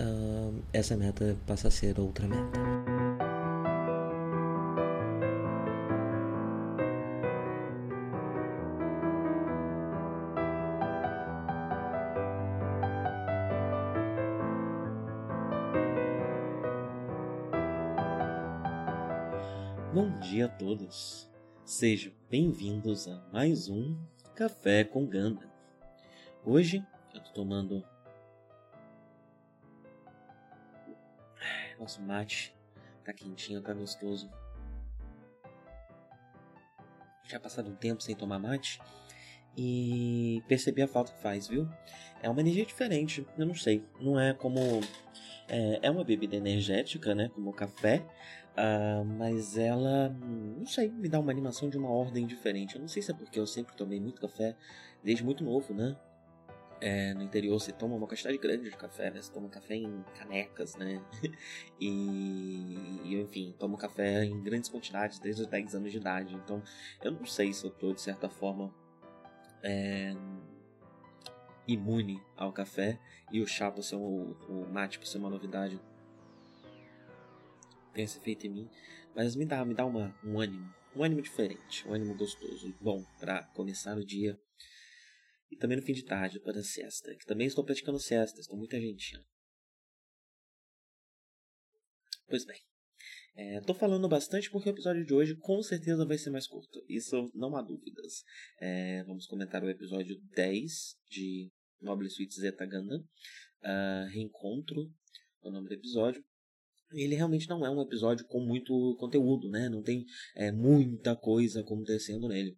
uh, essa meta passa a ser outra meta. Bom dia a todos! Sejam bem-vindos a mais um Café com Ganda. Hoje eu tô tomando nosso mate, tá quentinho, tá gostoso. Já passado um tempo sem tomar mate e percebi a falta que faz, viu? É uma energia diferente, eu não sei, não é como é, é uma bebida energética, né, como o café, Uh, mas ela, não sei, me dá uma animação de uma ordem diferente. Eu não sei se é porque eu sempre tomei muito café desde muito novo, né? É, no interior você toma uma quantidade grande de café, né? Você toma café em canecas, né? e, enfim, tomo café em grandes quantidades desde os 10 anos de idade. Então, eu não sei se eu tô, de certa forma, é, imune ao café e o chá por ser um, o mate por ser uma novidade tem esse efeito em mim, mas me dá, me dá uma, um ânimo, um ânimo diferente, um ânimo gostoso, bom para começar o dia e também no fim de tarde para a siesta, que também estou praticando siesta, estou muito argentino. Pois bem, Estou é, falando bastante porque o episódio de hoje com certeza vai ser mais curto. Isso não há dúvidas. É, vamos comentar o episódio 10 de Noble Suite Zeta Gundam. Uh, Reencontro, é o nome do episódio ele realmente não é um episódio com muito conteúdo, né? Não tem é, muita coisa acontecendo nele.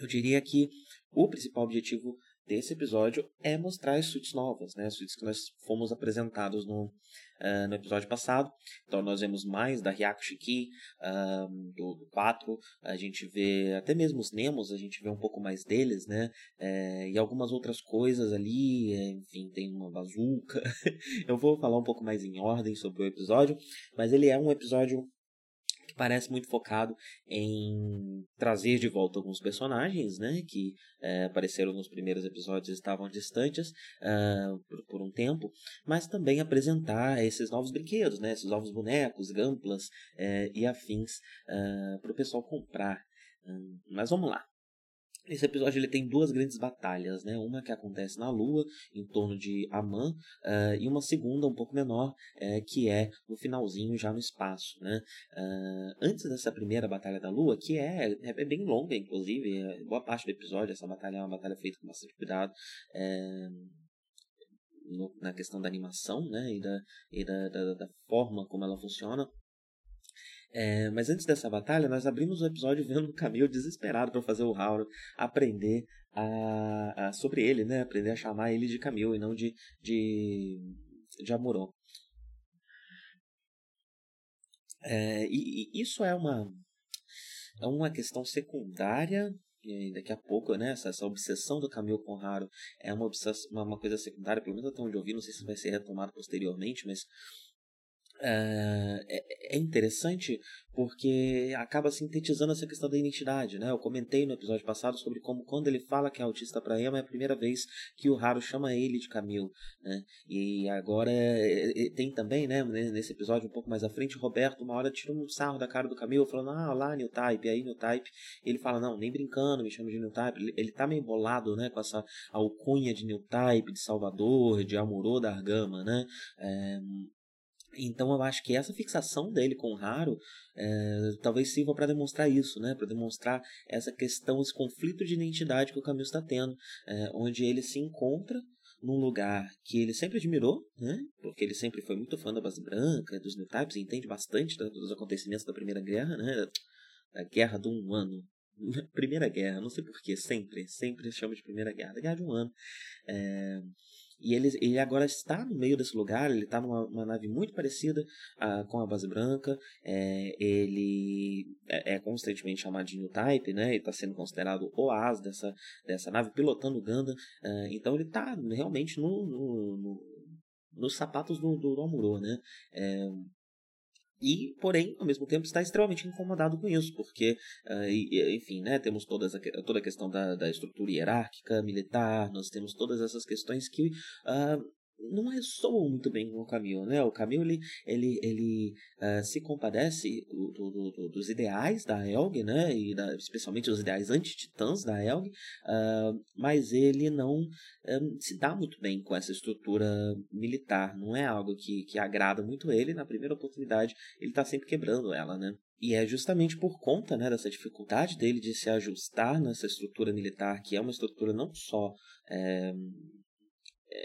Eu diria que o principal objetivo desse episódio é mostrar as suítes novas, né? As suítes que nós fomos apresentados no, uh, no episódio passado. Então nós vemos mais da Hyakushiki, uh, do, do 4, a gente vê até mesmo os Nemos, a gente vê um pouco mais deles, né? É, e algumas outras coisas ali, enfim, tem uma bazuca. Eu vou falar um pouco mais em ordem sobre o episódio, mas ele é um episódio que parece muito focado em trazer de volta alguns personagens, né, que é, apareceram nos primeiros episódios e estavam distantes uh, por, por, um tempo, mas também apresentar esses novos brinquedos, né, esses novos bonecos, gamplas é, e afins para o pessoal comprar. Uh, mas vamos lá. Esse episódio ele tem duas grandes batalhas, né? Uma que acontece na Lua, em torno de Aman, uh, e uma segunda, um pouco menor, uh, que é no finalzinho, já no espaço, né? Uh, antes dessa primeira batalha da Lua, que é, é bem longa, inclusive, é, boa parte do episódio, essa batalha é uma batalha feita com bastante cuidado. É, na questão da animação, né? E da, e da, da, da forma como ela funciona. É, mas antes dessa batalha, nós abrimos o episódio vendo o Camille desesperado para fazer o Hauro aprender a, a, sobre ele, né? Aprender a chamar ele de Camille e não de, de, de Amuron. É, e, e, isso é uma, é uma questão secundária e daqui a pouco, né, essa, essa obsessão do Camille com Haro é uma, obsessão, uma, uma coisa secundária, pelo menos até onde eu vi, não sei se vai ser retomado posteriormente, mas é, é, é interessante porque acaba sintetizando essa questão da identidade, né? Eu comentei no episódio passado sobre como quando ele fala que é autista para Emma é a primeira vez que o Haru chama ele de Camille, né? E agora é, tem também, né, nesse episódio um pouco mais à frente, Roberto uma hora tira um sarro da cara do Camille falando: "Ah, lá New Type". Aí New Type, ele fala: "Não, nem brincando, me chama de New Type". Ele, ele tá meio bolado, né, com essa alcunha de New Type, de Salvador, de Amorô da Argama, né? É, então eu acho que essa fixação dele com o Raro é, talvez sirva para demonstrar isso, né? Para demonstrar essa questão, esse conflito de identidade que o Camilo está tendo, é, onde ele se encontra num lugar que ele sempre admirou, né? Porque ele sempre foi muito fã da base branca, dos New Types, e entende bastante dos acontecimentos da Primeira Guerra, né? Da Guerra do Um Ano. Primeira Guerra, não sei porquê, sempre, sempre chama de Primeira Guerra, da Guerra de Um Ano. É... e ele, ele agora está no meio desse lugar, ele está numa nave muito parecida uh, com a base branca, é, ele é, é, constantemente chamado de New Type, né? ele está sendo considerado o as dessa, dessa nave, pilotando o Ganda, uh, então ele está realmente no, no, no, nos sapatos do, do, do Amuro, né? É, e, porém, ao mesmo tempo, está extremamente incomodado com isso, porque, uh, enfim, né, temos todas toda a questão da, da estrutura hierárquica, militar, nós temos todas essas questões que uh, não ressoam muito bem com o Camilo, né? O Camilo, ele, ele, ele uh, se compadece do, do, do, dos ideais da Elg, né? E da, especialmente os ideais anti-titãs da Elg, uh, mas ele não um, ah, se dá muito bem com essa estrutura militar. Não é algo que, que agrada muito ele. Na primeira oportunidade, ele está sempre quebrando ela, né? E é justamente por conta né, dessa dificuldade dele de se ajustar nessa estrutura militar, que é uma estrutura não só é,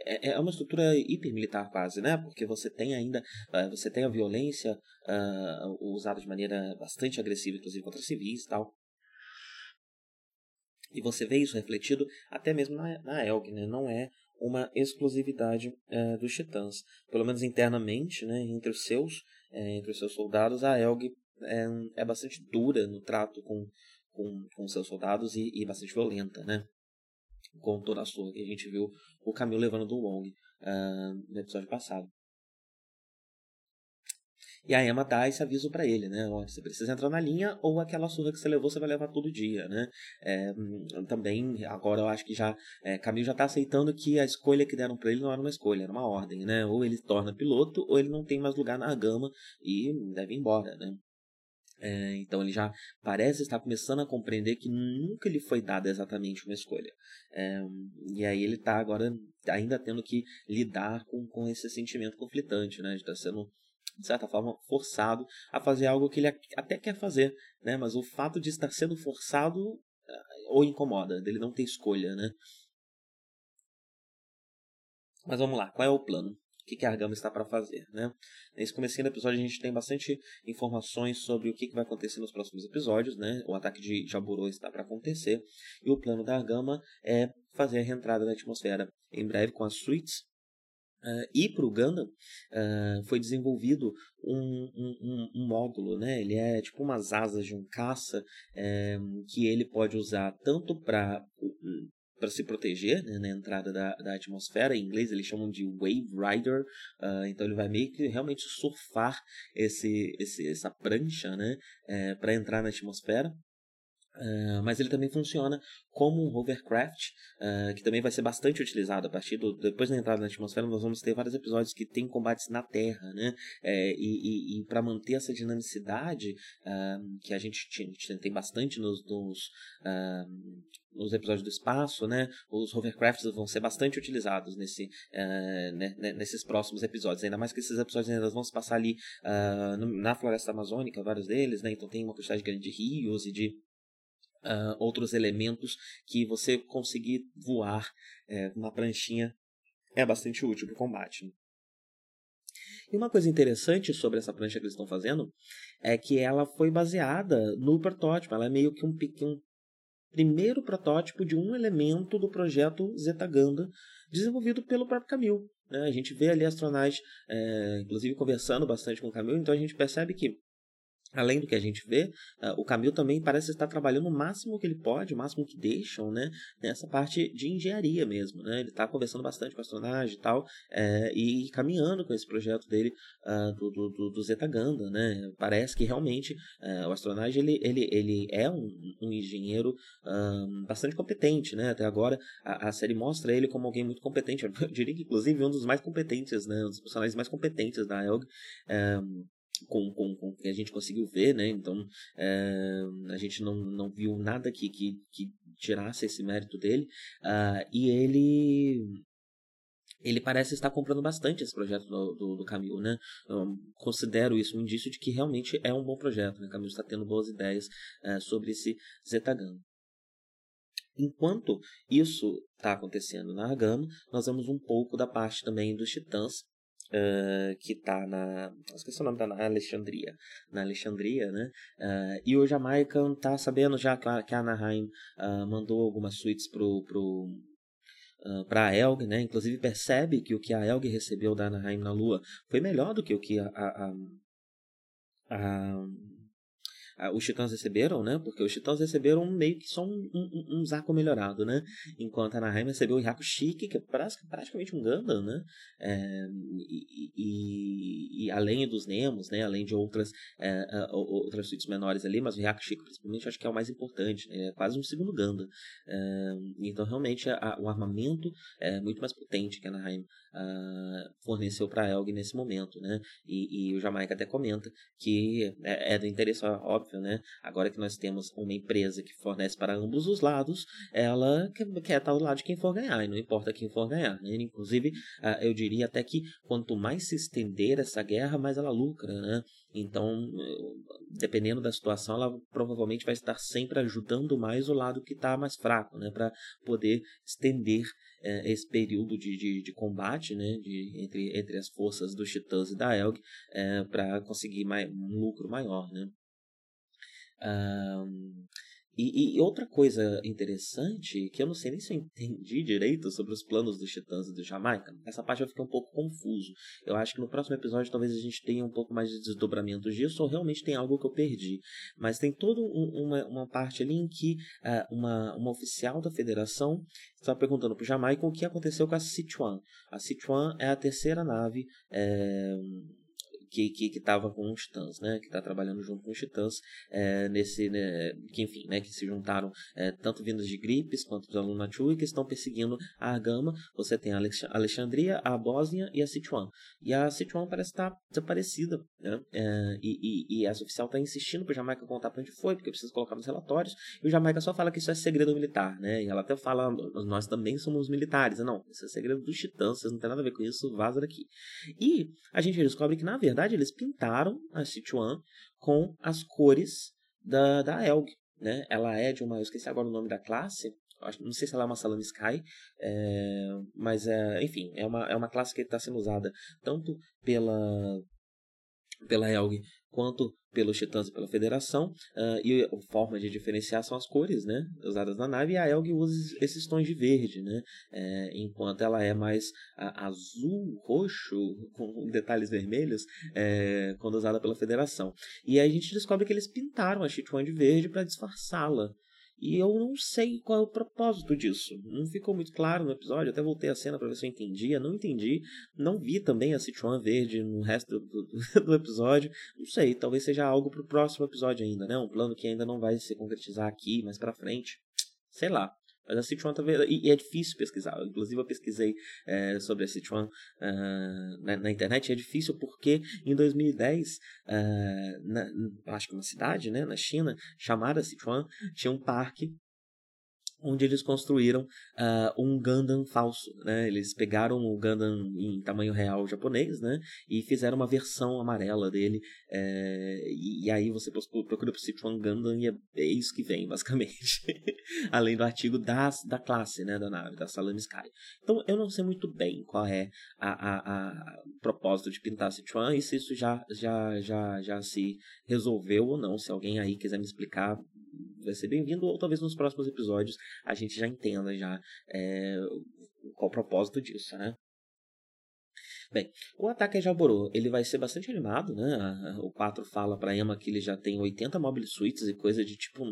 é, é uma estrutura hipermilitar quase, né? Porque você tem ainda, uh, você tem a violência uh, usada de maneira bastante agressiva, inclusive contra civis e tal. E você vê isso refletido até mesmo na, na Elg, né? Não é uma exclusividade uh, dos titãs. Pelo menos internamente, né? Entre os seus, eh, entre os seus soldados, a Elg é, é bastante dura no trato com, com, com seus soldados e, e bastante violenta, né? Com toda a sua que a gente viu o Camilo levando do Wong uh, no episódio passado. E a Emma dá esse aviso para ele, né? Olha, você precisa entrar na linha ou aquela surra que você levou você vai levar todo dia, né? É, também, agora eu acho que já, é, Camilo já tá aceitando que a escolha que deram para ele não era uma escolha, era uma ordem, né? Ou ele torna piloto ou ele não tem mais lugar na gama e deve ir embora, né? É, então ele já parece estar começando a compreender que nunca lhe foi dada exatamente uma escolha. É, e aí ele está agora ainda tendo que lidar com, com esse sentimento conflitante, né? De estar tá sendo, de certa forma, forçado a fazer algo que ele até quer fazer, né? Mas o fato de estar sendo forçado ah, o incomoda, dele não ter escolha, né? Mas vamos lá, qual é o plano? Que, que a Argama está para fazer. Né? Nesse começo do episódio a gente tem bastante informações sobre o que, que vai acontecer nos próximos episódios. Né? O ataque de Jaburo está para acontecer e o plano da Argama é fazer a reentrada da atmosfera em breve com as suítes Uh, e para o Gundam uh, foi desenvolvido um, um, um, módulo, né? Ele é tipo umas asas de um caça é, que ele pode usar tanto para para se proteger né, na entrada da, da atmosfera. Em inglês eles chamam de Wave Rider. Uh, então ele vai meio que realmente surfar esse, esse essa prancha né, é, para entrar na atmosfera. Uh, mas ele também funciona como um hovercraft, uh, que também vai ser bastante utilizado a partir do depois da entrada na atmosfera. Nós vamos ter vários episódios que tem combates na Terra, né? É, e, e, e para manter essa dinamicidade uh, que a gente, tinha, tem bastante nos, nos, nos episódios do espaço, né? Os hovercrafts vão ser bastante utilizados nesse, né, nesses próximos episódios. Ainda mais que esses episódios ainda vão se passar ali na floresta amazônica, vários deles, né? Então tem uma quantidade grande de rios e de uh, outros elementos que você conseguir voar é, na pranchinha é bastante útil para o combate. E uma coisa interessante sobre essa prancha que eles estão fazendo é que ela foi baseada no protótipo. Ela é meio que um, um primeiro protótipo de um elemento do projeto Zetaganda desenvolvido pelo próprio Camille. Né? A gente vê ali astronautas, é, inclusive, conversando bastante com o Camille, então a gente percebe que Além do que a gente vê, uh, o Camil também parece estar trabalhando o máximo que ele pode, o máximo que deixam, né? Nessa parte de engenharia mesmo, né? Ele está conversando bastante com a astronave e tal, é, e caminhando com esse projeto dele uh, do, do, do Zeta Ganda, né? Parece que realmente uh, o astronave ele, ele, ele é um, um engenheiro bastante competente, né? Até agora a, a, série mostra ele como alguém muito competente, eu diria que inclusive um dos mais competentes, né? Um dos personagens mais competentes da Elg. Um, com, com, com que a gente conseguiu ver, né? Então é, a gente não, não viu nada que, que, que tirasse esse mérito dele. Uh, e ele ele parece estar comprando bastante esse projeto do, do, do Camilo, né? Eu considero isso um indício de que realmente é um bom projeto, né? O Camilo está tendo boas ideias uh, sobre esse Zetagan. Enquanto isso está acontecendo na Argama, nós vemos um pouco da parte também dos Titãs Uh, que está na. Esqueci o nome, tá na Alexandria. Na Alexandria, né? Uh, e o Jamaican tá sabendo já que a, Anaheim uh, mandou algumas suítes pro, pro, uh, para a Elg, né? Inclusive percebe que o que a Elg recebeu da Anaheim na Lua foi melhor do que o que a, a, a, a os titãs receberam, né? Porque os titãs receberam meio que só um, um, um Zaco melhorado, né? Enquanto a Anaheim recebeu o Hyaku Chique, que é praticamente um Gundam, né? É, e, e, e, além dos Nemos, né? Além de outras, é, outras suítes menores ali, mas o Hyaku Chique, principalmente, acho que é o mais importante, né? É quase um segundo Gundam. É, então, realmente, o armamento é muito mais potente que a Anaheim uh, forneceu para a Elg nesse momento, né? E, e, o Jamaica até comenta que é, é do interesse óbvio, né? Agora que nós temos uma empresa que fornece para ambos os lados, ela quer, quer estar do lado de quem for ganhar, e não importa quem for ganhar. Né? Inclusive, uh, eu diria até que quanto mais se estender essa guerra, mais ela lucra, né? Então, dependendo da situação, ela provavelmente vai estar sempre ajudando mais o lado que está mais fraco, né? Para poder estender é, esse período de, de, de, combate né, de, entre, entre as forças dos Titãs e da Elg é, para conseguir mais, um lucro maior. Né? E, e, outra coisa interessante, que eu não sei nem se eu entendi direito sobre os planos dos Titãs e do Jamaica, essa parte eu fiquei um pouco confuso. Eu acho que no próximo episódio talvez a gente tenha um pouco mais de desdobramento disso, ou realmente tem algo que eu perdi. Mas tem toda um, uma, uma parte ali em que uh, uma, uma oficial da federação está perguntando para o Jamaica o que aconteceu com a Sichuan. A Sichuan é a terceira nave. É que que estava com os titãs, né, que está trabalhando junto com os titãs é, nesse, né, que enfim, né, que se juntaram é, tanto vindos de Gripes quanto dos Alunatu e que estão perseguindo a Argama. Você tem a Alexandria, a Bósnia e a Sichuan. E a Sichuan parece estar tá desaparecida, né, é, e, e, e essa oficial está insistindo para Jamaica contar para onde foi, porque precisa colocar nos relatórios. E o Jamaica só fala que isso é segredo militar, né, e ela até fala, nós também somos militares. Não, isso é segredo dos titãs, vocês não tem nada a ver com isso, vaza daqui. E a gente descobre que na verdade verdade, eles pintaram a Sichuan com as cores da, da Elg. Né? Ela é de uma. Eu esqueci agora o nome da classe. Não sei se ela é uma Salami Sky, é, mas é, enfim, é uma, é uma classe que está sendo usada tanto pela, pela Elg quanto pelos Titãs e pela Federação. Uh, e a forma de diferenciar são as cores né, usadas na nave. E a Elg usa esses tons de verde, né, é, enquanto ela é mais azul, roxo, com detalhes vermelhos, é, quando usada pela Federação. E aí a gente descobre que eles pintaram a Chichuan de verde para disfarçá-la. E eu não sei qual é o propósito disso. Não ficou muito claro no episódio. Até voltei a cena para ver se eu entendia. Não entendi. Não vi também a Sichuan verde no resto do, do, episódio. Não sei. Talvez seja algo para o próximo episódio ainda, né? Um plano que ainda não vai se concretizar aqui, mais para frente. Sei lá. Mas a Sichuan tá vendo, e, é difícil pesquisar. Inclusive eu pesquisei é, sobre a Sichuan uh, na, na, internet. É difícil porque em 2010, uh, na, acho que uma cidade, né, na China, chamada Sichuan, tinha um parque onde eles construíram uh, um Gundam falso, né? Eles pegaram o Gundam em tamanho real japonês, né? E fizeram uma versão amarela dele. É... E, e, aí você procura por Sichuan Gundam e é, é isso que vem, basicamente. Além do artigo das, da classe, né? Da nave, da Salami Sky. Então eu não sei muito bem qual é a, a, a propósito de pintar Sichuan e se isso já, já, já, já se resolveu ou não. Se alguém aí quiser me explicar, vai ser bem-vindo, ou talvez nos próximos episódios a gente já entenda já é, qual o propósito disso, né? Bem, o ataque a Jaburu, ele vai ser bastante animado, né? O 4 fala para Emma que ele já tem 80 mobile suites e coisa de tipo,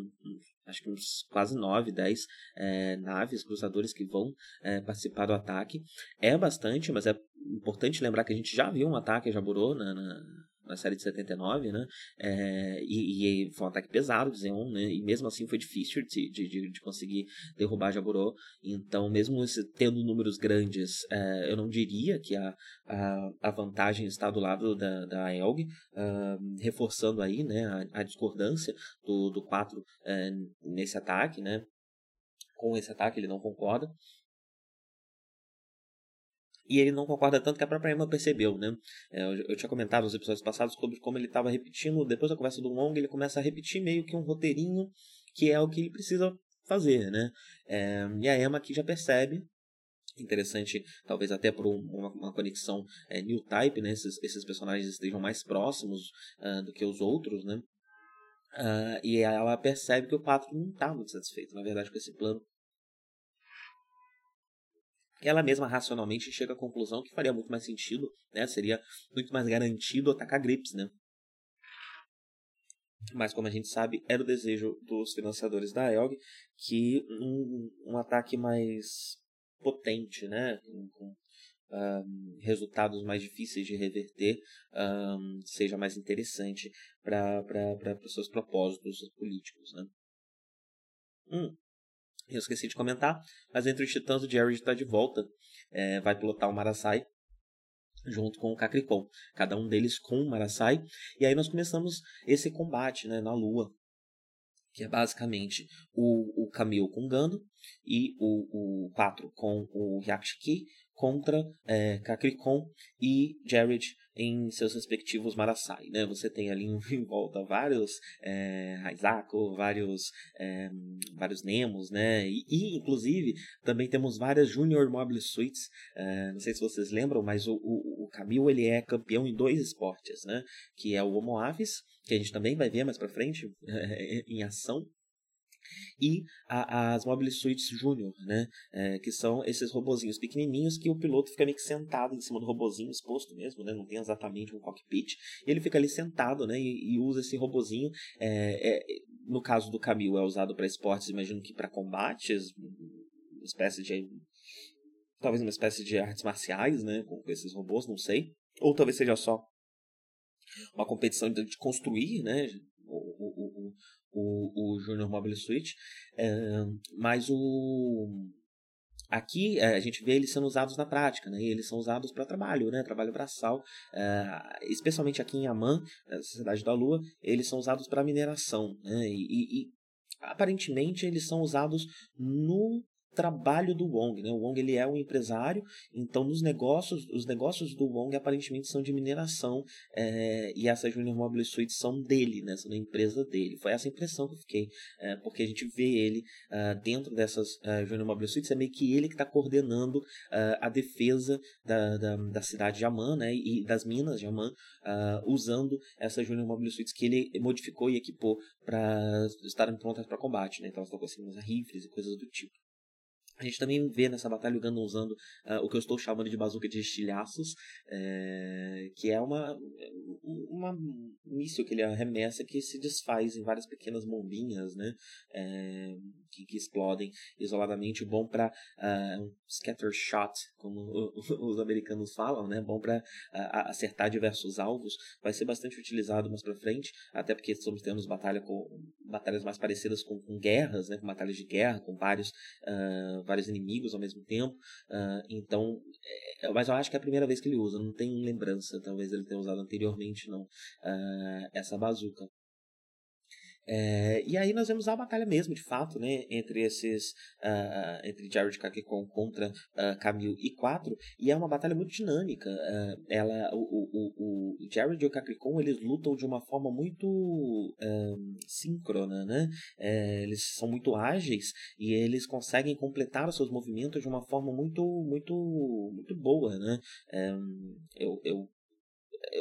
acho que uns quase 9, 10 é, naves, cruzadores que vão é, participar do ataque. É bastante, mas é importante lembrar que a gente já viu um ataque a Jaburu na, na na série de 79, né? É, e, e, foi um ataque pesado de Zeon, né? E mesmo assim foi difícil de, de, de conseguir derrubar Jaburo. Então, mesmo tendo números grandes, é, eu não diria que a, a, a, vantagem está do lado da, da Elg, uh, reforçando aí, né? A, a, discordância do, do 4 é, nesse ataque, né? Com esse ataque, ele não concorda. E ele não concorda tanto que a própria Emma percebeu, né? É, eu, eu, tinha comentado nos episódios passados sobre como ele estava repetindo, depois da conversa do Long, ele começa a repetir meio que um roteirinho que é o que ele precisa fazer, né? É, e a Emma aqui já percebe interessante, talvez até por uma, uma conexão é, new type, né? Esses, esses personagens estejam mais próximos uh, do que os outros, né? Uh, e ela percebe que o Pato não está muito satisfeito, na verdade, com esse plano ela mesma racionalmente chega à conclusão que faria muito mais sentido, né? Seria muito mais garantido atacar Grips, né? Mas como a gente sabe, era o desejo dos financiadores da Elg que um, um ataque mais potente, né? Com, com um, resultados mais difíceis de reverter, um, seja mais interessante para os seus propósitos políticos, né? Hum, eu esqueci de comentar, mas entre os titãs o Jared está de volta, é, vai pilotar o Marasai junto com o Cacricon, cada um deles com o Marasai, e aí nós começamos esse combate né, na Lua, que é basicamente o, o Camille com Gando e o, o 4 com o Yakshiki contra é, e Jared em seus respectivos Marasai, né? Você tem ali em volta vários é, Haizako, vários é, vários Nemos, né? E, e, inclusive também temos várias Junior Mobile Suites. É, não sei se vocês lembram, mas o, o, o Camille ele é campeão em dois esportes, né? Que é o Homo Avis, que a gente também vai ver mais para frente em ação, e a, as Mobile Suites Junior, né? É, que são esses robozinhos pequenininhos que o piloto fica meio que sentado em cima do robozinho exposto mesmo, né? Não tem exatamente um cockpit. Ele fica ali sentado, né? E, e usa esse robozinho. É, é, no caso do Camil é usado para esportes, imagino que para combates, uma espécie de talvez uma espécie de artes marciais, né? Com esses robôs, não sei. Ou talvez seja só uma competição de, de construir, né? O, o, o, o, o Junior Mobile Suite, mas o aqui é, a gente vê eles sendo usados na prática, né? E eles são usados para trabalho, né? Trabalho braçal, é, especialmente aqui em Amman, na cidade da Lua, eles são usados para mineração, né? E, e, aparentemente eles são usados no trabalho do Wong, né? O Wong ele é um empresário, então nos negócios, os negócios do Wong aparentemente são de mineração é, e essas Junior Mobile Suites são dele, né? São da empresa dele. Foi essa impressão que eu fiquei, é, porque a gente vê ele uh, dentro dessas uh, Junior Mobile Suites, é meio que ele que está coordenando uh, a defesa da, da, da, cidade de Amman, né? E das minas de Amman, usando essas Junior Mobile Suites que ele modificou e equipou para estarem prontas para combate, né? Então elas estão assim, rifles e coisas do tipo. A gente também vê nessa batalha o Gundam usando uh, o que eu estou chamando de bazuca de estilhaços, é, que é uma, uma míssil que ele arremessa que se desfaz em várias pequenas bombinhas, né, é, que, que, explodem isoladamente, bom para uh, ah, um scatter shot, como os americanos falam, né, bom para uh, acertar diversos alvos, vai ser bastante utilizado mais para frente, até porque estamos tendo batalha com, batalhas mais parecidas com, com guerras, né, com batalhas de guerra, com vários vários inimigos ao mesmo tempo. Uh, então, é, mas eu acho que é a primeira vez que ele usa, não tem lembrança, talvez ele tenha usado anteriormente, não, uh, essa bazuca. É, e aí nós vemos a batalha mesmo, de fato, né, entre esses, uh, entre Jared Kakekon contra uh, Camille e 4, e é uma batalha muito dinâmica. Uh, ela, o, o, o Jared e o Kakekon, eles lutam de uma forma muito um, síncrona, né, é, eles são muito ágeis e eles conseguem completar os seus movimentos de uma forma muito, muito, muito boa, né. É, eu, eu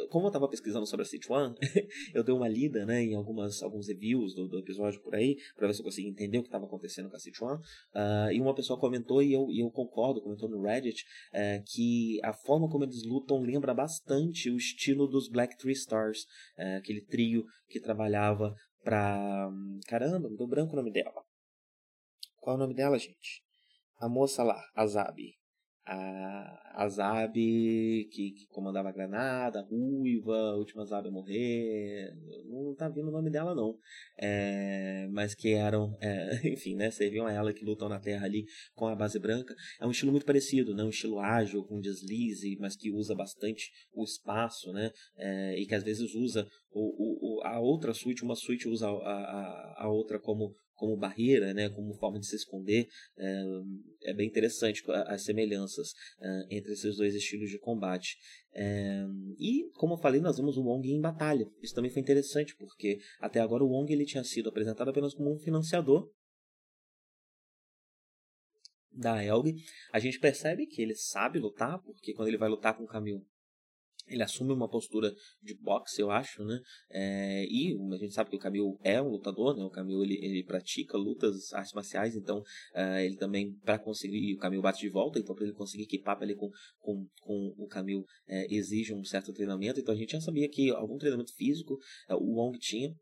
como eu estava pesquisando sobre a Sichuan, eu dei uma lida né, em algumas, alguns reviews do, do episódio por aí, para ver se eu conseguia entender o que estava acontecendo com a Sichuan. Uh, e uma pessoa comentou, e eu, e eu concordo, comentou no Reddit, uh, que a forma como eles lutam lembra bastante o estilo dos Black Three Stars, uh, aquele trio que trabalhava para. Caramba, me deu branco o nome dela. Qual é o nome dela, gente? A moça lá, a Zabi a, a que, que, comandava a granada, a Ruiva, a última Zabi a morrer, não tá vindo o nome dela não, é, mas que eram, é, enfim, né, serviam a ela que lutam na terra ali com a base branca, é um estilo muito parecido, né, um estilo ágil, com deslize, mas que usa bastante o espaço, né, é, e que às vezes usa o, o, a outra suíte, uma suíte usa a, a, a outra como como barreira, né, como forma de se esconder, é, é bem interessante as semelhanças é, entre esses dois estilos de combate. É, e, como eu falei, nós vemos o Wong em batalha. Isso também foi interessante, porque até agora o Wong ele tinha sido apresentado apenas como um financiador da Elg. A gente percebe que ele sabe lutar, porque quando ele vai lutar com o Camil ele assume uma postura de boxe, eu acho, né? É, e a gente sabe que o Camil é um lutador, né? O Camil ele, ele pratica lutas, artes marciais, então uh, ele também para conseguir o Camil bate de volta, então para ele conseguir equipar ali com, com, com o Camil é, exige um certo treinamento. Então a gente já sabia que algum treinamento físico uh, o Wong tinha,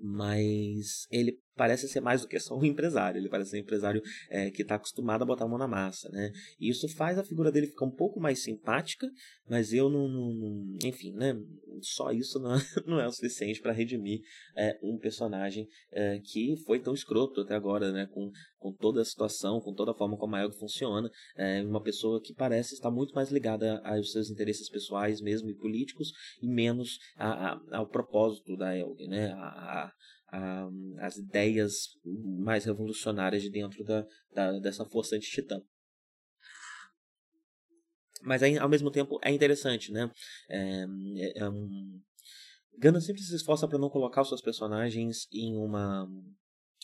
mas ele parece ser mais do que só um empresário. Ele parece ser um empresário é, que está acostumado a botar a mão na massa, né? E isso faz a figura dele ficar um pouco mais simpática, mas eu não, não, não enfim, né? Só isso não, não é o suficiente para redimir é, um personagem é, que foi tão escroto até agora, né? Com, com toda a situação, com toda a forma como a Elg funciona, é uma pessoa que parece estar muito mais ligada aos seus interesses pessoais mesmo e políticos e menos a, a, ao propósito da Elg, né? A, as ideias mais revolucionárias de dentro da, da dessa força anti-titã. Mas aí, ao mesmo tempo é interessante, né? É, é, é um... Gana sempre se esforça para não colocar os seus personagens em uma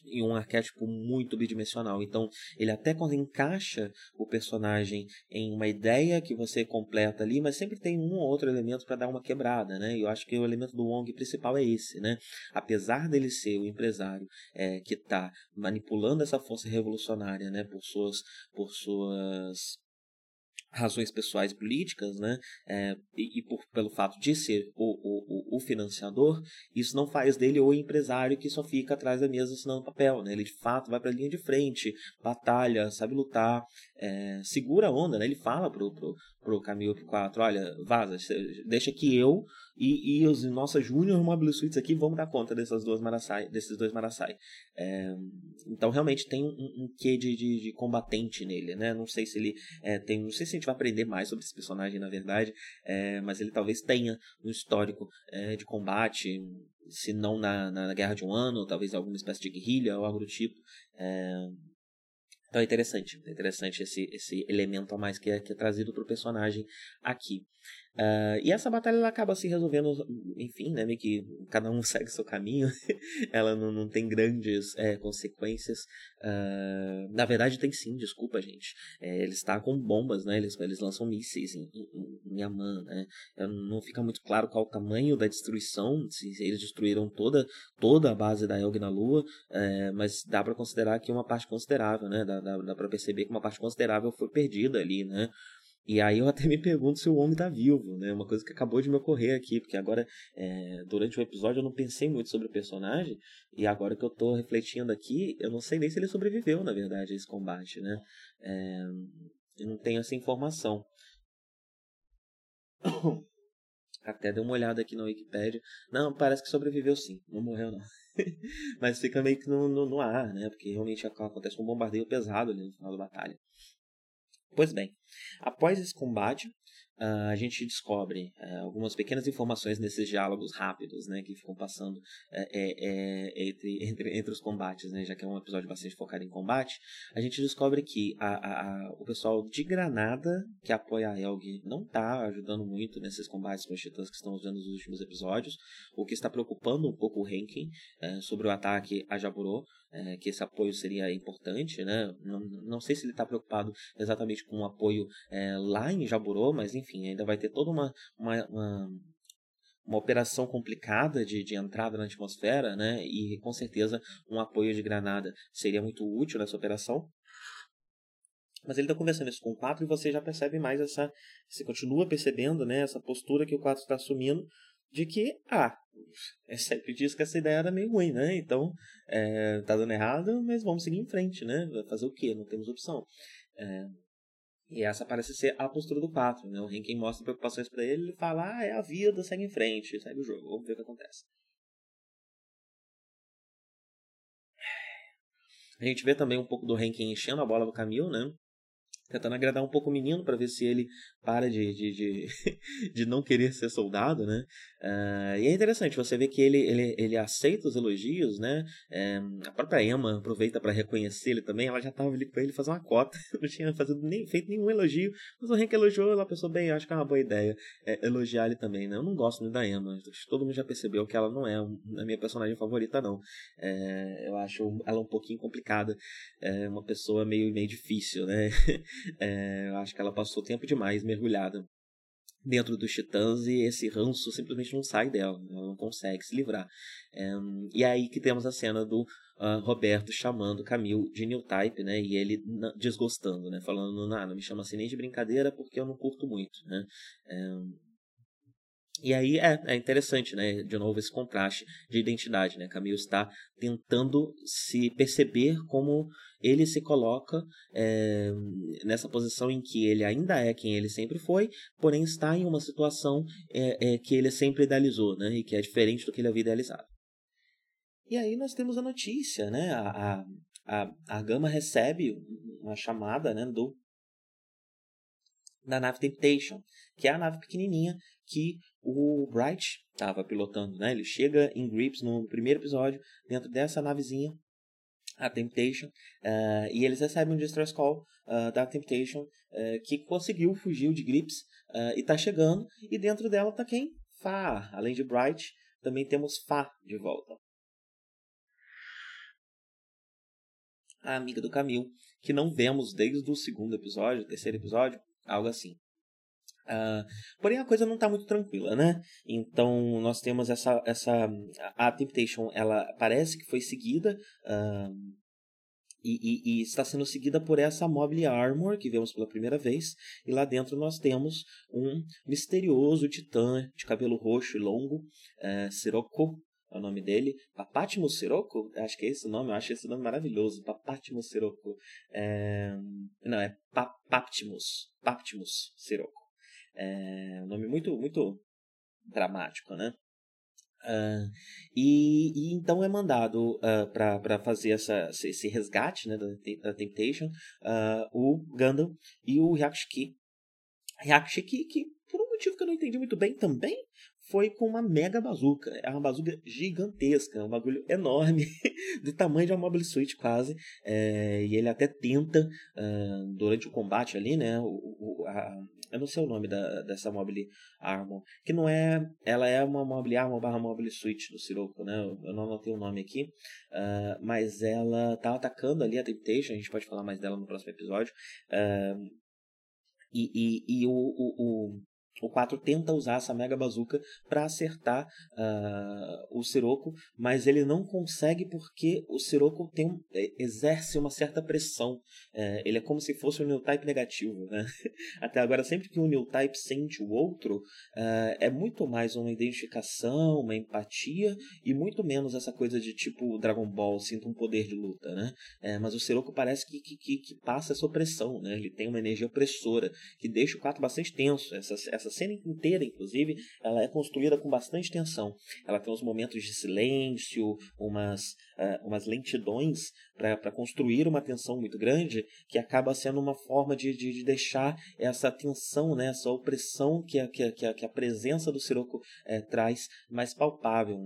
em um arquétipo muito bidimensional. Então, ele até quando encaixa o personagem em uma ideia que você completa ali, mas sempre tem um ou outro elemento para dar uma quebrada, né? E eu acho que o elemento do Wong principal é esse, né? Apesar dele ser o empresário é, que está manipulando essa força revolucionária, né? Por suas, por suas razões pessoais políticas, né, é, e, e, por, pelo fato de ser o, o, o, financiador, isso não faz dele o empresário que só fica atrás da mesa assinando papel, né, ele de fato vai para a linha de frente, batalha, sabe lutar, é, segura a onda, né, ele fala pro, pro, pro Camilo P4, olha, vaza, deixa que eu e, e os nossas Junior Mobile Suites aqui vamos dar conta dessas duas Marasai, desses dois Marasai. É, então realmente tem um, um quê de, de, de, combatente nele, né? Não sei se ele é, tem, não sei se a gente vai aprender mais sobre esse personagem na verdade, é, mas ele talvez tenha um histórico é, de combate, se não na, na Guerra de um Ano, talvez alguma espécie de guerrilha ou algo do tipo. Então é interessante, é interessante esse, esse elemento a mais que é, que é trazido para o personagem aqui. Uh, e essa batalha ela acaba se resolvendo, enfim, né, meio que cada um segue seu caminho, ela não, não tem grandes é, consequências. Uh, na verdade, tem sim, desculpa, gente. É, eles com bombas, né, eles, eles lançam mísseis em, em, em né. Não fica muito claro qual o tamanho da destruição, se eles destruíram toda, toda a base da Elg na Lua, é, mas dá para considerar que uma parte considerável, né, dá, dá, dá para perceber que uma parte considerável foi perdida ali, né. E aí eu até me pergunto se o homem está vivo, né? Uma coisa que acabou de me ocorrer aqui, porque agora, é, durante o episódio, eu não pensei muito sobre o personagem, e agora que eu estou refletindo aqui, eu não sei nem se ele sobreviveu, na verdade, a esse combate, né? É, eu não tenho essa informação. Até dei uma olhada aqui na Wikipedia. Não, parece que sobreviveu sim, não morreu não. Mas fica meio que no, no, no ar, né? Porque realmente acontece um bombardeio pesado ali no final da batalha. Pois bem, após esse combate, uh, a gente descobre uh, algumas pequenas informações nesses diálogos rápidos, né, que ficam passando uh, é, entre, entre, entre os combates, né, já que é um episódio bastante focado em combate, a gente descobre que a, a, a, o pessoal de Granada, que apoia a Elg, não está ajudando muito nesses combates com os titãs que estão usando nos últimos episódios, o que está preocupando um pouco o Henkin sobre o ataque a Jaburo, é, que esse apoio seria importante, né? Não, não sei se ele está preocupado exatamente com o apoio é, lá em Jaburô, mas enfim, ainda vai ter toda uma, uma, uma, uma operação complicada de, de entrada na atmosfera, né? E com certeza um apoio de granada seria muito útil nessa operação. Mas ele está conversando isso com o 4 e você já percebe mais essa. Você continua percebendo né, essa postura que o 4 está assumindo de que, ah, é sempre diz que essa ideia era meio ruim, né? Então, é, tá dando errado, mas vamos seguir em frente, né? Fazer o quê? Não temos opção. É, e essa parece ser a postura do 4, né? O Henkin mostra preocupações para ele, ele fala, ah, é a vida, segue em frente, segue o jogo, vamos ver o que acontece. A gente vê também um pouco do Henkin enchendo a bola do Camil, né? Tentando agradar um pouco o menino para ver se ele para de, de, de, de, não querer ser soldado, né? Uh, e é interessante, você vê que ele, ele, ele aceita os elogios, né? É, a própria Emma aproveita para reconhecer ele também, ela já estava ali para ele fazer uma cota, não tinha fazido nem, feito nenhum elogio, mas o Hank elogiou, ela pensou, bem, acho que é uma boa ideia é, elogiar ele também, né? Eu não gosto muito da Emma, todo mundo já percebeu que ela não é a minha personagem favorita, não. É, eu acho ela um pouquinho complicada, é uma pessoa meio, meio difícil, né? É, eu acho que ela passou tempo demais mergulhada dentro dos Titãs e esse ranço simplesmente não sai dela, né? ela não consegue se livrar. É, e aí que temos a cena do uh, Roberto chamando Camil de new type, né? E ele desgostando, né? Falando, não, não me chama assim nem de brincadeira porque eu não curto muito, né? É, e aí é, é interessante, né? De novo, esse contraste de identidade, né? Camilo está tentando se perceber como ele se coloca é, nessa posição em que ele ainda é quem ele sempre foi, porém está em uma situação é, é, que ele sempre idealizou, né? E que é diferente do que ele havia idealizado. E aí nós temos a notícia, né? A, a, a, Gama recebe uma chamada né, do da nave Temptation, que é a nave pequenininha que o Bright estava pilotando, né? Ele chega em Grips no primeiro episódio, dentro dessa navezinha, a Temptation, uh, e eles recebem um distress call uh, da Temptation, uh, que conseguiu fugir de Grips e está chegando, e dentro dela está quem? Fá. Além de Bright, também temos Fá de volta. A amiga do Camille, que não vemos desde o segundo episódio, terceiro episódio, algo assim. Uh, porém a coisa não está muito tranquila, né? Então nós temos essa essa a Temptation, ela parece que foi seguida uh, e, e, e, está sendo seguida por essa Mobile Armor que vemos pela primeira vez e lá dentro nós temos um misterioso titã de cabelo roxo e longo, uh, é o nome dele, Papátimo Sirocco, acho que é esse o nome, eu acho esse nome maravilhoso, Papátimo Sirocco, é... não, é Paptimus, Paptimus Sirocco. É um nome muito, muito dramático, né? Uh, e, e, então é mandado uh, ah, para fazer essa, esse resgate né, da, da Temptation uh, o Gundam e o Hyakushiki. Hyakushiki, que por um motivo que eu não entendi muito bem também, foi com uma mega bazuca. É uma bazuca gigantesca, um bagulho enorme, do tamanho de uma Mobile Suit quase. É, e ele até tenta, uh, durante o combate ali, né? O, o, a, eu não sei o nome da, dessa Mobile Armor. Que não é. Ela é uma Mobile Armor barra Mobile Suit do Sirocco, né? Eu não anotei o nome aqui. Uh, mas ela tá atacando ali a Temptation. A gente pode falar mais dela no próximo episódio. Uh, e, e, e o, o, o, o 4 tenta usar essa mega bazuca para acertar uh, o Sirocco, mas ele não consegue porque o Sirocco tem, é, exerce uma certa pressão. É, ele é como se fosse um new type negativo. Né? Até agora, sempre que um new type sente o outro, uh, é muito mais uma identificação, uma empatia e muito menos essa coisa de tipo Dragon Ball, sinta um poder de luta. Né? É, mas o Sirocco parece que, que, que, passa essa opressão. Né? Ele tem uma energia opressora que deixa o 4 bastante tenso. Essa, essa essa cena inteira, inclusive, ela é construída com bastante tensão. Ela tem uns momentos de silêncio, umas, uh, umas lentidões para construir uma tensão muito grande, que acaba sendo uma forma de, de, de deixar essa tensão, né, essa opressão que a, que a, que a presença do Sirocco é, traz mais palpável.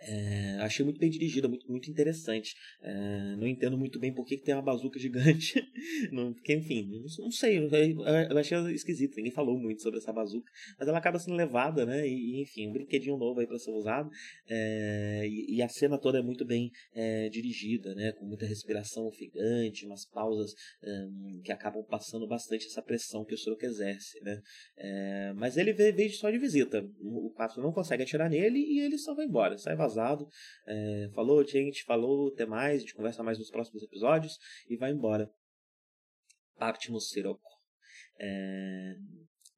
É, achei muito bem dirigida, muito, muito interessante. É, não entendo muito bem por que, que tem uma bazuca gigante. não, porque, enfim, não, sei. Eu, eu, achei esquisito, ninguém falou muito sobre essa bazuca. Mas ela acaba sendo levada, né? E, enfim, um brinquedinho novo aí para ser usado. É, e, e, a cena toda é muito bem é, dirigida, né? Com muita respiração ofegante, umas pausas um, que acabam passando bastante essa pressão que o Soroka exerce, né? É, mas ele veio, só de visita. O 4 não consegue atirar nele e ele só vai embora, sai vazado É, falou, gente, falou, até mais, a gente conversa mais nos próximos episódios e vai embora. Partimus Sirocco. É...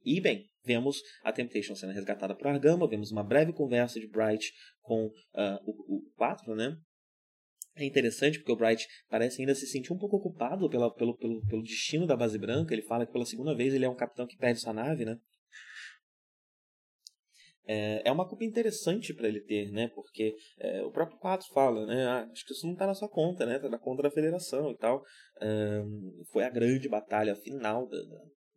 E bem, vemos a Temptation sendo resgatada por Argama, vemos uma breve conversa de Bright com uh, o, o 4, né? É interessante porque o Bright parece ainda se sentir um pouco ocupado pela, pelo, pelo, pelo destino da base branca. Ele fala que pela segunda vez ele é um capitão que perde sua nave, né? É, é uma culpa interessante para ele ter, né? Porque é, o próprio Quatro fala, né? Ah, acho que isso não está na sua conta, né? Está na conta da federação e tal. Foi a grande batalha final da,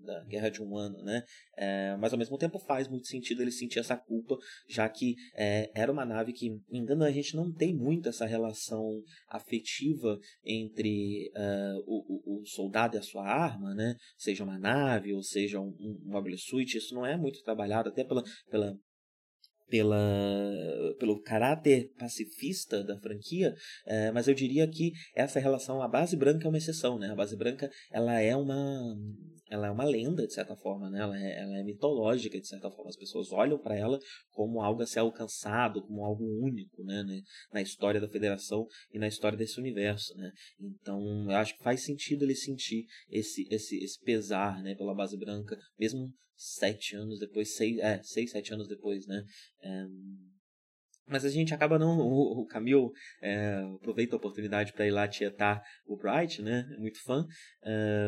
da Guerra de um Ano, né? É, mas ao mesmo tempo faz muito sentido ele sentir essa culpa, já que é, era uma nave que, me engano, a gente não tem muito essa relação afetiva entre uh, o, o, soldado e a sua arma, né? Seja uma nave ou seja um, um mobile suit, isso não é muito trabalhado, até pela, pela pela, pelo caráter pacifista da franquia, é, mas eu diria que essa relação à base branca é uma exceção, né? A base branca ela é uma ela é uma lenda, de certa forma, né? ela, é, ela é mitológica, de certa forma. As pessoas olham para ela como algo a ser alcançado, como algo único né? na história da federação e na história desse universo. Né? Então, eu acho que faz sentido ele sentir esse, esse, esse pesar né? pela base branca, mesmo sete anos depois, seis, é, seis sete anos depois, né? É, mas a gente acaba não. O, Camille é, aproveita a oportunidade para ir lá tietar o Bright, né? Muito fã.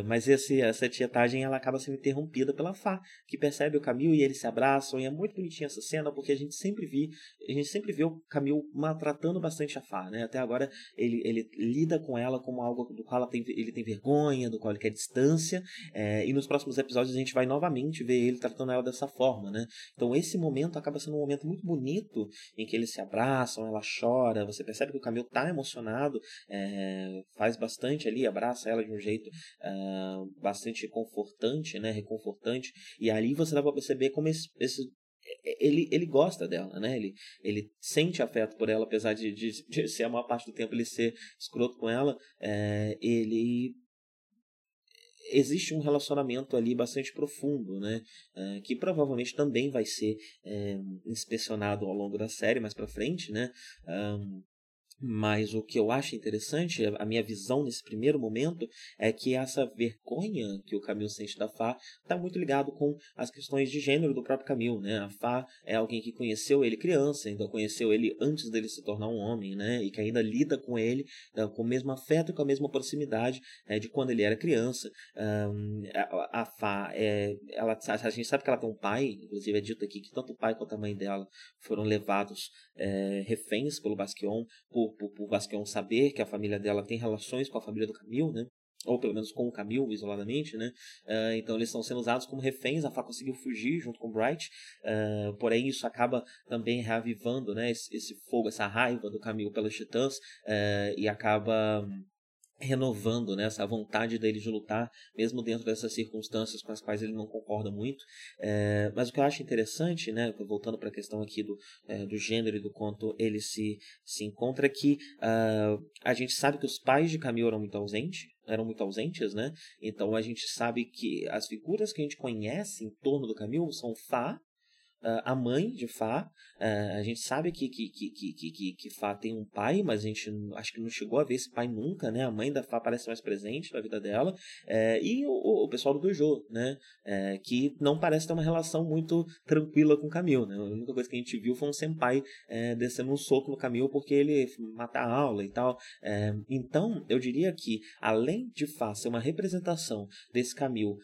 Mas esse, essa tietagem ela acaba sendo interrompida pela Fá, que percebe o Camille e eles se abraçam. E é muito bonitinha essa cena, porque a gente sempre vi, a gente sempre vê o Camille maltratando bastante a Fá, né? Até agora ele, ele lida com ela como algo do qual tem, ele tem vergonha, do qual ele quer distância. É, e nos próximos episódios a gente vai novamente ver ele tratando ela dessa forma, né? Então esse momento acaba sendo um momento muito bonito em que eles se abraçam, ela chora, você percebe que o Camilo tá emocionado, é, faz bastante ali, abraça ela de um jeito uh, bastante confortante, né, reconfortante, e ali você dá para perceber como esse, esse ele, ele gosta dela, né? Ele, ele sente afeto por ela, apesar de, de, de ser a maior parte do tempo ele ser escroto com ela. É, ele existe um relacionamento ali bastante profundo, né? Uh, que provavelmente também vai ser é, inspecionado ao longo da série mais para frente, né? Um, mas o que eu acho interessante, a minha visão nesse primeiro momento, é que essa vergonha que o Camil sente da Fá está muito ligado com as questões de gênero do próprio Camil, né? A Fá é alguém que conheceu ele criança, ainda conheceu ele antes dele se tornar um homem, né? E que ainda lida com ele uh, com o mesmo afeto e com a mesma proximidade uh, de quando ele era criança. Um, a, a Fá, é, ela, a gente sabe que ela tem um pai, inclusive é dito aqui que tanto o pai quanto a mãe dela foram levados é, reféns pelo Basquion por por, por, por Basquion saber que a família dela tem relações com a família do Camil, né? ou pelo menos com o Camil isoladamente, né? Uh, então eles estão sendo usados como reféns. A Fá conseguiu fugir junto com o Bright, uh, porém isso acaba também reavivando, né? Esse, esse fogo, essa raiva do Camil pelos Titãs uh, e acaba renovando né, essa vontade dele de lutar, mesmo dentro dessas circunstâncias com as quais ele não concorda muito. É, mas o que eu acho interessante, né, voltando para a questão aqui do, é, do gênero e do quanto ele se, se encontra, é que uh, a gente sabe que os pais de Camille eram muito ausentes, eram muito ausentes, né? Então a gente sabe que as figuras que a gente conhece em torno do Camille são Fá, a mãe de Fá. a gente sabe que, que, que, que, que, que Fá tem um pai, mas a gente acho que não chegou a ver esse pai nunca, né? A mãe da Fá parece mais presente na vida dela. É, e o, o pessoal do Dojo, né? É, que não parece ter uma relação muito tranquila com o Camil, né? A única coisa que a gente viu foi um senpai descendo um soco no Camil porque ele mata a aula e tal. Então, eu diria que, além de Fá ser uma representação desse Camil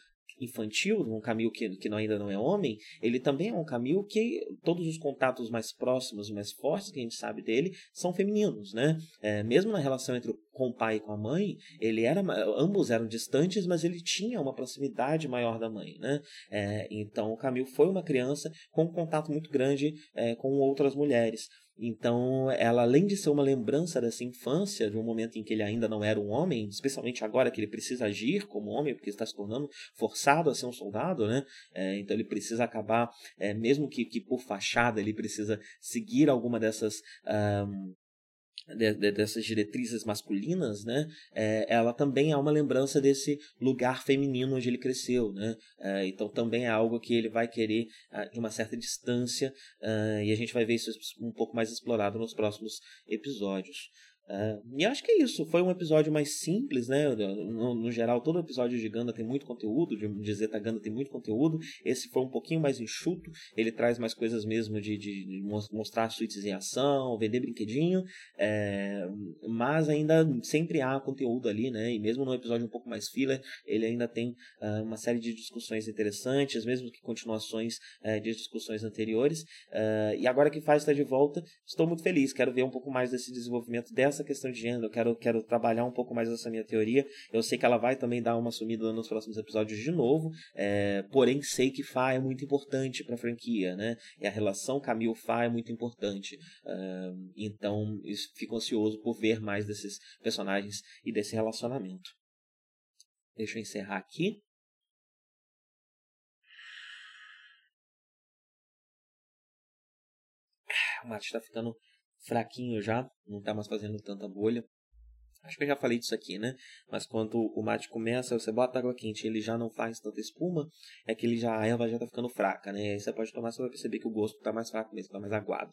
infantil, um Camil que, que ainda não é homem, ele também é um Camil que todos os contatos mais próximos, mais fortes que a gente sabe dele, são femininos, né? É, mesmo na relação entre com o pai e com a mãe, ele era, ambos eram distantes, mas ele tinha uma proximidade maior da mãe, né? É, então o Camil foi uma criança com um contato muito grande é, com outras mulheres. Então, ela além de ser uma lembrança dessa infância, de um momento em que ele ainda não era um homem, especialmente agora que ele precisa agir como homem, porque está se tornando forçado a ser um soldado, né? É, então ele precisa acabar, é, mesmo que, que por fachada, ele precisa seguir alguma dessas um, de, de, dessas diretrizes masculinas, né, é, ela também é uma lembrança desse lugar feminino onde ele cresceu, né, é, então também é algo que ele vai querer uh, de uma certa distância uh, e a gente vai ver isso um pouco mais explorado nos próximos episódios. Uh, e acho que é isso. Foi um episódio mais simples, né? No, no, geral, todo episódio de Ganda tem muito conteúdo, de, de Zeta Ganda tem muito conteúdo. Esse foi um pouquinho mais enxuto. Ele traz mais coisas mesmo de, de, de mostrar suítes em ação, vender brinquedinho. É, mas ainda sempre há conteúdo ali, né? E mesmo no episódio um pouco mais filler, ele ainda tem uh, uma série de discussões interessantes, mesmo que continuações uh, de discussões anteriores. e agora que faz está de volta, estou muito feliz. Quero ver um pouco mais desse desenvolvimento dessa essa questão de gênero, eu quero, quero trabalhar um pouco mais essa minha teoria. Eu sei que ela vai também dar uma sumida nos próximos episódios de novo, é, porém sei que Fá é muito importante para a franquia, né? E a relação Camille-Fá é muito importante. Uh, então, fico ansioso por ver mais desses personagens e desse relacionamento. Deixa eu encerrar aqui. O mate está ficando fraquinho já, não está mais fazendo tanta bolha. Acho que eu já falei disso aqui, né? Mas quando o mate começa, você bota água quente ele já não faz tanta espuma, é que ele já, a erva já tá ficando fraca, né? Aí você pode tomar, você vai perceber que o gosto tá mais fraco mesmo, tá mais aguado.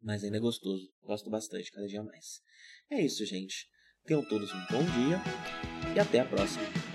Mas ainda é gostoso. Gosto bastante, cada dia mais. É isso, gente. Tenham todos um bom dia e até a próxima.